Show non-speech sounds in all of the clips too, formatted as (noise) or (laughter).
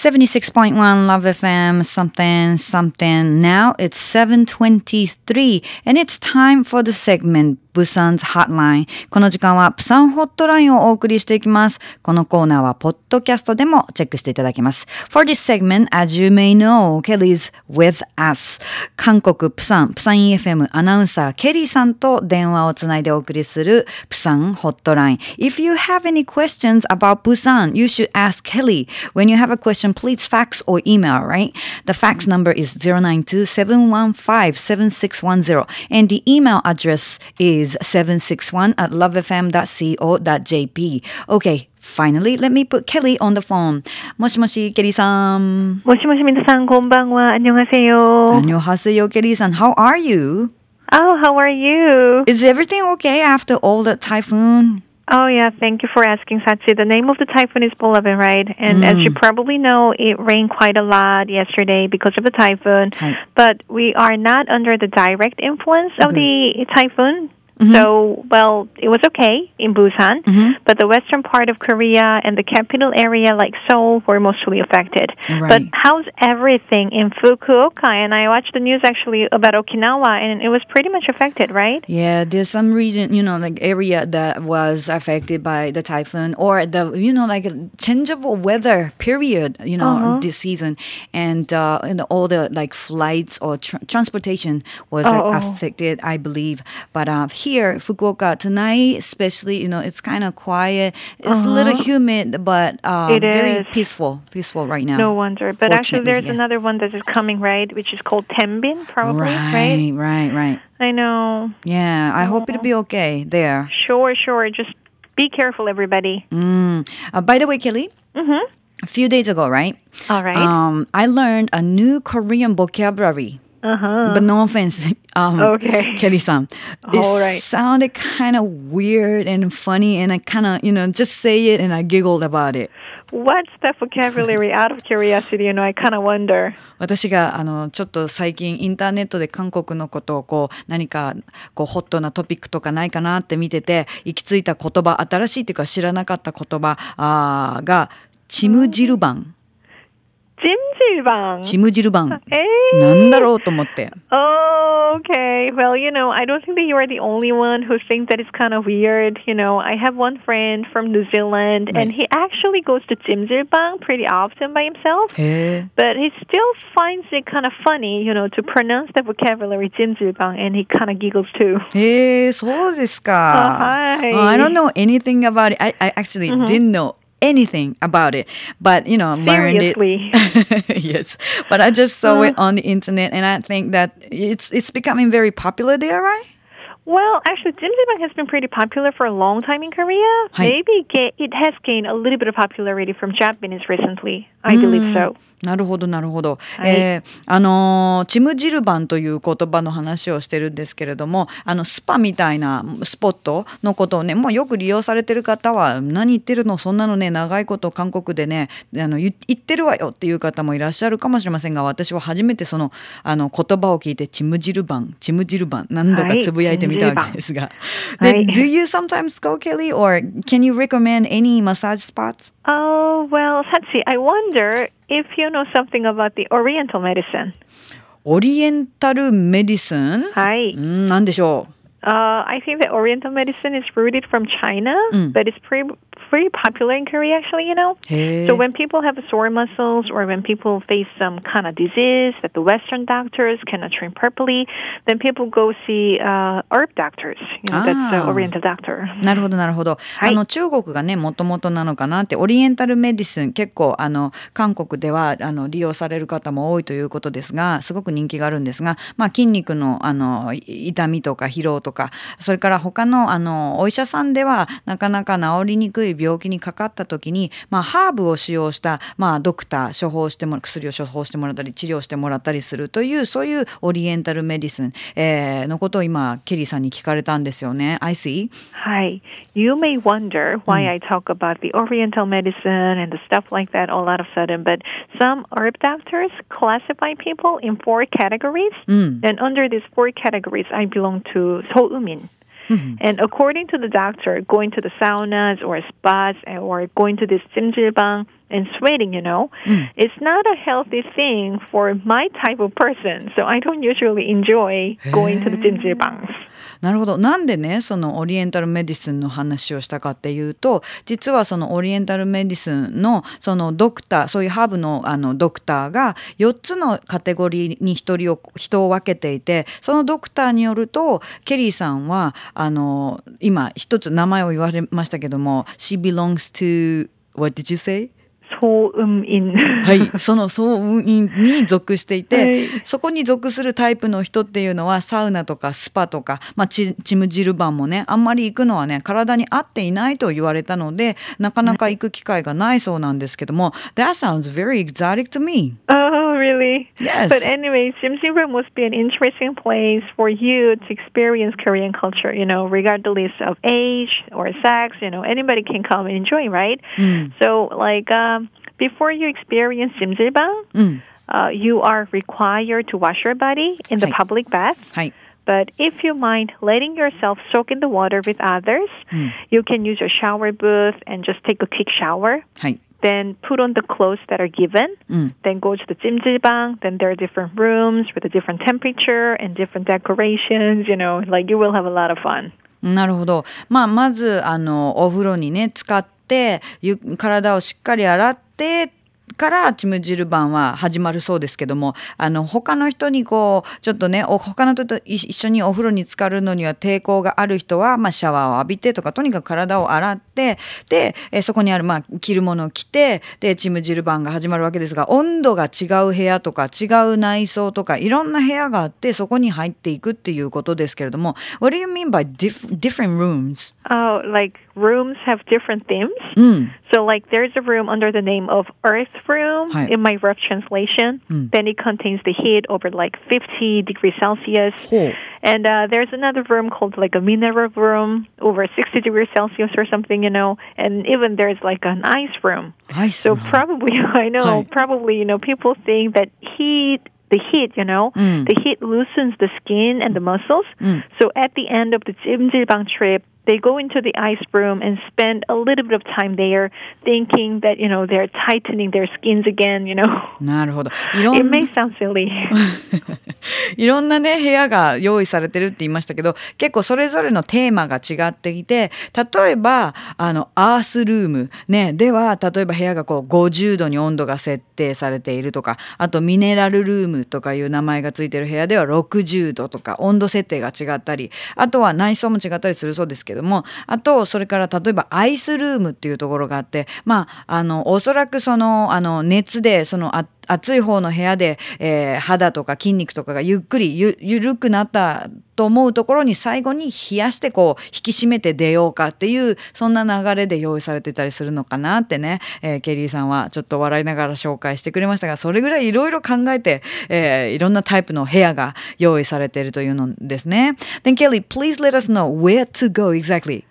76.1 Love FM, something, something. Now it's 7.23 and it's time for the segment Busan's Hotline. この時間はプサンホットラインをお送りしていきます。このコーナーはポッドキャストでもチェックしていただけます。For this segment, as you may know, Kelly's with us. 韓国プサン、プサン EFM アナウンサーケリーさんと電話をつないでお送りするプサンホットライン。If you have any questions about Busan, you should ask Kelly. When you have a question, please fax or email, right? The fax number is 092-715-7610 and the email address is is 761 at lovefm.co.jp. Okay, finally, let me put Kelly on the phone. もしもし、ケリーさん。もしもし皆さん、こんばんは。 안녕하세요. 안녕하세요, Kelly san. How are you? Oh, how are you? Is everything okay after all the typhoon? Oh, yeah, thank you for asking, Satsi. The name of the typhoon is Bolavin, right? And as you probably know, it rained quite a lot yesterday because of the typhoon. Right. But we are not under the direct influence of the typhoon. so, well, it was okay in Busan, but the western part of Korea and the capital area like Seoul were mostly affected. But how's everything in Fukuoka? And I watched the news actually about Okinawa, and it was pretty much affected, right? Yeah, there's some region, you know, like area that was affected by the typhoon or the, you know, like a change of weather period, you know, this season. And, uh, and all the like flights or tr- transportation was like, affected, I believe. But uh, here, Fukuoka, tonight, especially, you know, it's kind of quiet. It's a little humid, but uh, It very peaceful, peaceful right now. No wonder. But actually, there's yeah. another one that is coming, right? Which is called Tembin, probably, right? Right, right, right. I know. Yeah, I hope it'll be okay there. Sure, sure. Just be careful, everybody. Mm. Uh, by the way, Kelly, Mhm. a few days ago, right? All right. Um, I learned a new Korean vocabulary. Uh-huh. But no offense, um, Okay. Kelly-san. It right. sounded kind of weird and funny, and I kind of, you know, just say it and I giggled about it. What's the vocabulary out of curiosity? You know, I kind of wonder. 私があのちょっと最近インターネットで韓国のことをこう何かこうホットなトピックとかないかなって見てて行き着いた言葉新しいっていうか知らなかった言葉あーがチムジルバン찜질 Jimjilbang. Jimjilbang. Hey. 난다로 Okay. Well, you know, I don't think that you are the only one who thinks that it's kind of weird. You know, I have one friend from New Zealand, 네. and he actually goes to Jimjilbang pretty often by himself. Hey. But he still finds it kind of funny, you know, to pronounce the vocabulary Jimjilbang, and he kind of giggles too. Hey, so this guy. I don't know anything about it. I, I actually mm-hmm. didn't know anything about it, but you know, learned it. (laughs) Yes, but I just saw it uh-huh. on the internet, and I think that it's it's becoming very popular there, right? Well, actually, Jim Jimbang has been pretty popular for a long time in Korea. Maybe it has gained a little bit of popularity from Japanese recently. I believe so. なるほど、なるほど。はい、えー、あのチムジルバンという言葉の話をしてるんですけれども、あのスパみたいなスポットのことをね、もうよく利用されてる方は何言ってるの？そんなのね長いこと韓国でねあの言ってるわよっていう方もいらっしゃるかもしれませんが、私は初めてそのあの言葉を聞いてチムジルバン、チムジルバン何度かつぶやいて た(laughs) わけですが。で、はい Do you sometimes go Kelly or can you recommend any massage spots? Oh, well, Satsi, I wonder if you know something about the Oriental medicine. オリエンタルメディスン？ Hi. うん、なんでしょう。 Uh, I think that Oriental medicine is rooted from China, but it's pretty pretty popular in Korea, actually. You know. So when people have sore muscles or when people face some kind of disease that the Western doctors cannot treat properly, then people go see uh, herb doctors. You know, that's Ah. the Oriental doctor. なるほどなるほど、はいあの中国がねもともとなのかなってオリエンタルメディスン結構あの韓国ではあの利用される方も多いということですがすごく人気があるんですが、まあ、筋肉のあのい痛みとか疲労とかそれから他のあのお医者さんではなかなか治りにくい病気にかかった時に、まあ、ハーブを使用した、まあ、ドクター処方してもら薬を処方してもらったり治療してもらったりするというそういうオリエンタルメディスン、えーのことを今ケリーさんに聞かれたんですよね。I see. Hi. You may wonder why I talk about the Oriental medicine and the stuff like that all out of sudden, but some herb doctors classify people in four categories. And under these four categories, I belong to Soumin. And according to the doctor, going to the saunas or spas or going to this simjilbang and sweating, you know, it's not a healthy thing for my type of person. So I don't usually enjoy going to the jjimjilbangs. なるほど。なんでね、そのオリエンタルメディスンの話をしたかっていうと、実はそのオリエンタルメディスンのそのドクター、そういうハーブのあのドクターが4つのカテゴリーに1人を人を分けていて、そのドクターによると、ケリーさんはあの今一つ名前を言われましたけども、She belongs to what did you say? 総運院。はい、その総運院に属していて、はい、そこに属するタイプの人っていうのはサウナとかスパとか、まあ、チチムジルバンもねあんまり行くのはね体に合っていないと言われたのでなかなか行く機会がないそうなんですけども、That sounds very exotic to me. Oh, really? Yes. But anyway, Jimjimra must be an interesting place for you to experience Korean culture, you know, regardless of age or sex, you know, anybody can come and enjoy, right? Mm. So, like, um, before you experience Jimjilba, mm. uh, you are required to wash your body in the Hi. public bath. Hi. But if you mind letting yourself soak in the water with others, mm. you can use your shower booth and just take a quick shower. Hi. Then put on the clothes that are given. Mm. Then go to the jjimjilbang. Then there are different rooms with a different temperature and different decorations. You know, like you will have a lot of fun. なるほど。まあ、まず、あの、お風呂にね、使って、ゆ体をしっかり洗って、からチムジルバンは始まるそうですけどもあの他の人にこうちょっとねお他の人と一一緒にお風呂に浸かるのには抵抗がある人は、まあ、シャワーを浴びてとかとにかく体を洗ってでえそこにある、まあ、着るものを着てでチムジルバンが始まるわけですが温度が違う部屋とか違う内装とかいろんな部屋があってそこに入っていくっていうことですけれども What do you mean by diff different rooms? Oh, like rooms have different themes. うん。So, like, there's a room under the name of Earth Room in my rough translation. Then it contains the heat over like 50 degrees Celsius. And uh, there's another room called like a mineral room, over 60 degrees Celsius or something, you know. And even there's like an ice room. Ice so room. probably, (laughs) I know, probably, you know, people think that heat the heat, you know, mm. the heat loosens the skin and the mm. muscles. Mm. So at the end of the Jimjilbang trip, they go into the ice room and spend a little bit of time there thinking that, you know, they're tightening their skins again, you know. (laughs) なるほど。いろ It んな may sound silly. (laughs) いろんなね部屋が用意されてるって言いましたけど結構それぞれのテーマが違っていて例えばあのアースルーム、ね、では例えば部屋がこう50度に温度が設定されているとかあとミネラルルームとかいう名前がついてる部屋では60度とか温度設定が違ったりあとは内装も違ったりするそうですけどもあとそれから例えばアイスルームっていうところがあってまああのおそらくそのあの熱でそのあ暑い方の部屋で、えー肌とか筋肉とかがゆっくりゆ緩くなったと思うところに最後に冷やしてこう引き締めて出ようかっていうそんな流れで用意されてたりするのかなってね、えーケリーさんはちょっと笑いながら紹介してくれましたがそれぐらいいろいろ考えて、えーいろんなタイプの部屋が用意されているというのですね。Then Kelly, please let us know where to go exactly.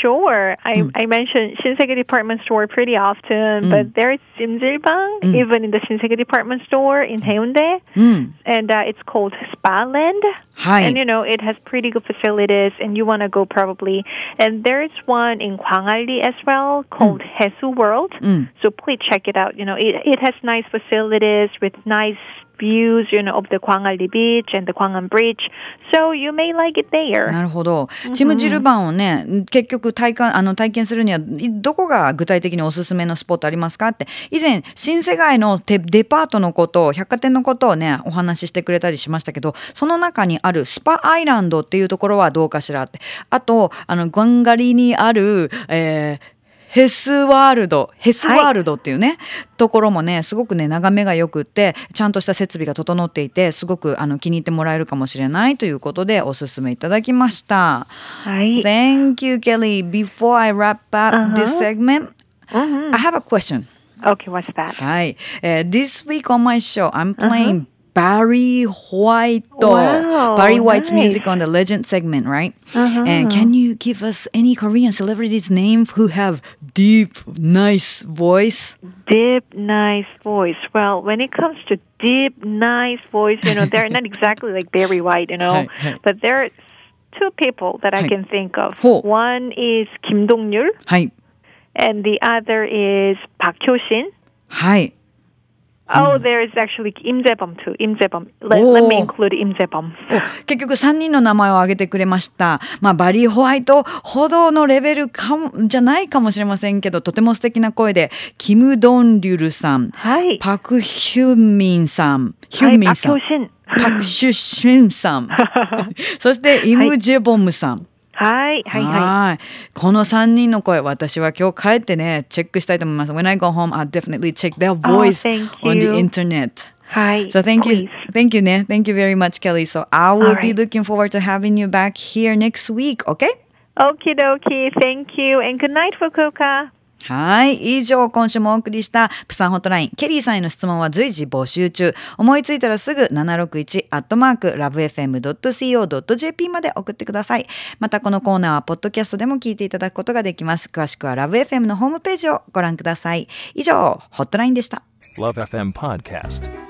Sure. I, mm. I mentioned Shinsegae department store pretty often, mm. but there is Simjilbang, mm. even in the Shinsegae department store in Haeundae. Mm. And uh, it's called Spa Land. Hi. And, you know, it has pretty good facilities, and you want to go probably. And there is one in Gwangalli as well mm. called Hesu World. Mm. So please check it out. You know, it, it has nice facilities with nice views, you know, of the Gwangalli beach and the Gwangan bridge. So you may like it there. なるほど。チムジルバンをね、結局体感、あの体験するには、いどこが具体的におすすめのスポットありますかって、以前、新世界のデデパートのことを、百貨店のことをね、お話ししてくれたりしましたけど、その中にあるスパアイランドっていうところはどうかしらって。あと、あの、ゴンガリにある、えーヘスワールド、ヘスワールドっていうね、ところもね、すごくね、眺めが良くって、ちゃんとした設備が整っていて、すごくあの気に入ってもらえるかもしれないということでおすすめいただきました。Right. Thank you, Kelly. Before I wrap up this segment, I have a question. Okay, what's that? はい。えー this week on my show, I'm playing Barry White. Wow, Barry White's music on the legend segment, right? Uh-huh. And can you give us any Korean celebrities' name who have deep, nice voice? Deep, nice voice. Well, when it comes to deep, nice voice, you know, they're not (laughs) exactly like Barry White, you know, hey, hey. but there are two people that hey. I can think of. Ho. One is Kim Dong-yul. Hi. And the other is Park Hyo-shin. Hi. Oh, there is actually Im Jae-bum too. Im Jae-bum. Let, let me Oh. include Im Jae-bum. お結局3人の名前を挙げてくれました。まあ、バリー・ホワイトほどのレベルかもじゃないかもしれませんけど、とても素敵な声で、キム・ドンリュルさん、はい。パク・ヒュンミンさん、ヒはい、ュンミンさん、Park Hyo-shin. パク・シュシュンさん、(laughs) そしてイム・ジェボムさん。はい、はい、ははい。この3人の声、私は今日帰ってね、チェックしたいと思います。When I go home, I'll definitely check their voice thank on the you. internet. い。はい。So thank you, Please. thank you, ね。Thank you very much, Kelly. So I will be Alright. looking forward to having you back here next week, okay? Okie dokie. Thank you. And good night, Fukuoka. はい。以上、今週もお送りした、プサンホットライン。ケリーさんへの質問は随時募集中。思いついたらすぐ、761アットマーク、lovefm.co.jp まで送ってください。また、このコーナーは、ポッドキャストでも聞いていただくことができます。詳しくは、LoveFM のホームページをご覧ください。以上、ホットラインでした。Love FM Podcast.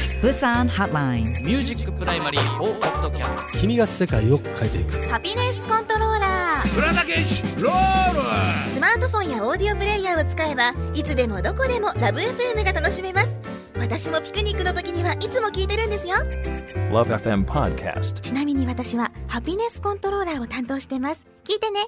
プサンホットライン。ミュージックプライマリー4ポッドキャスト君が世界を変えていく。ハピネスコントローラースマートフォンやオーディオプレイヤーを使えばいつでもどこでもラブ f m が楽しめます。私もピクニックの時にはいつも聞いてるんですよ。Love FM Podcast. ちなみに私はハピネスコントローラーを担当してます。聞いてね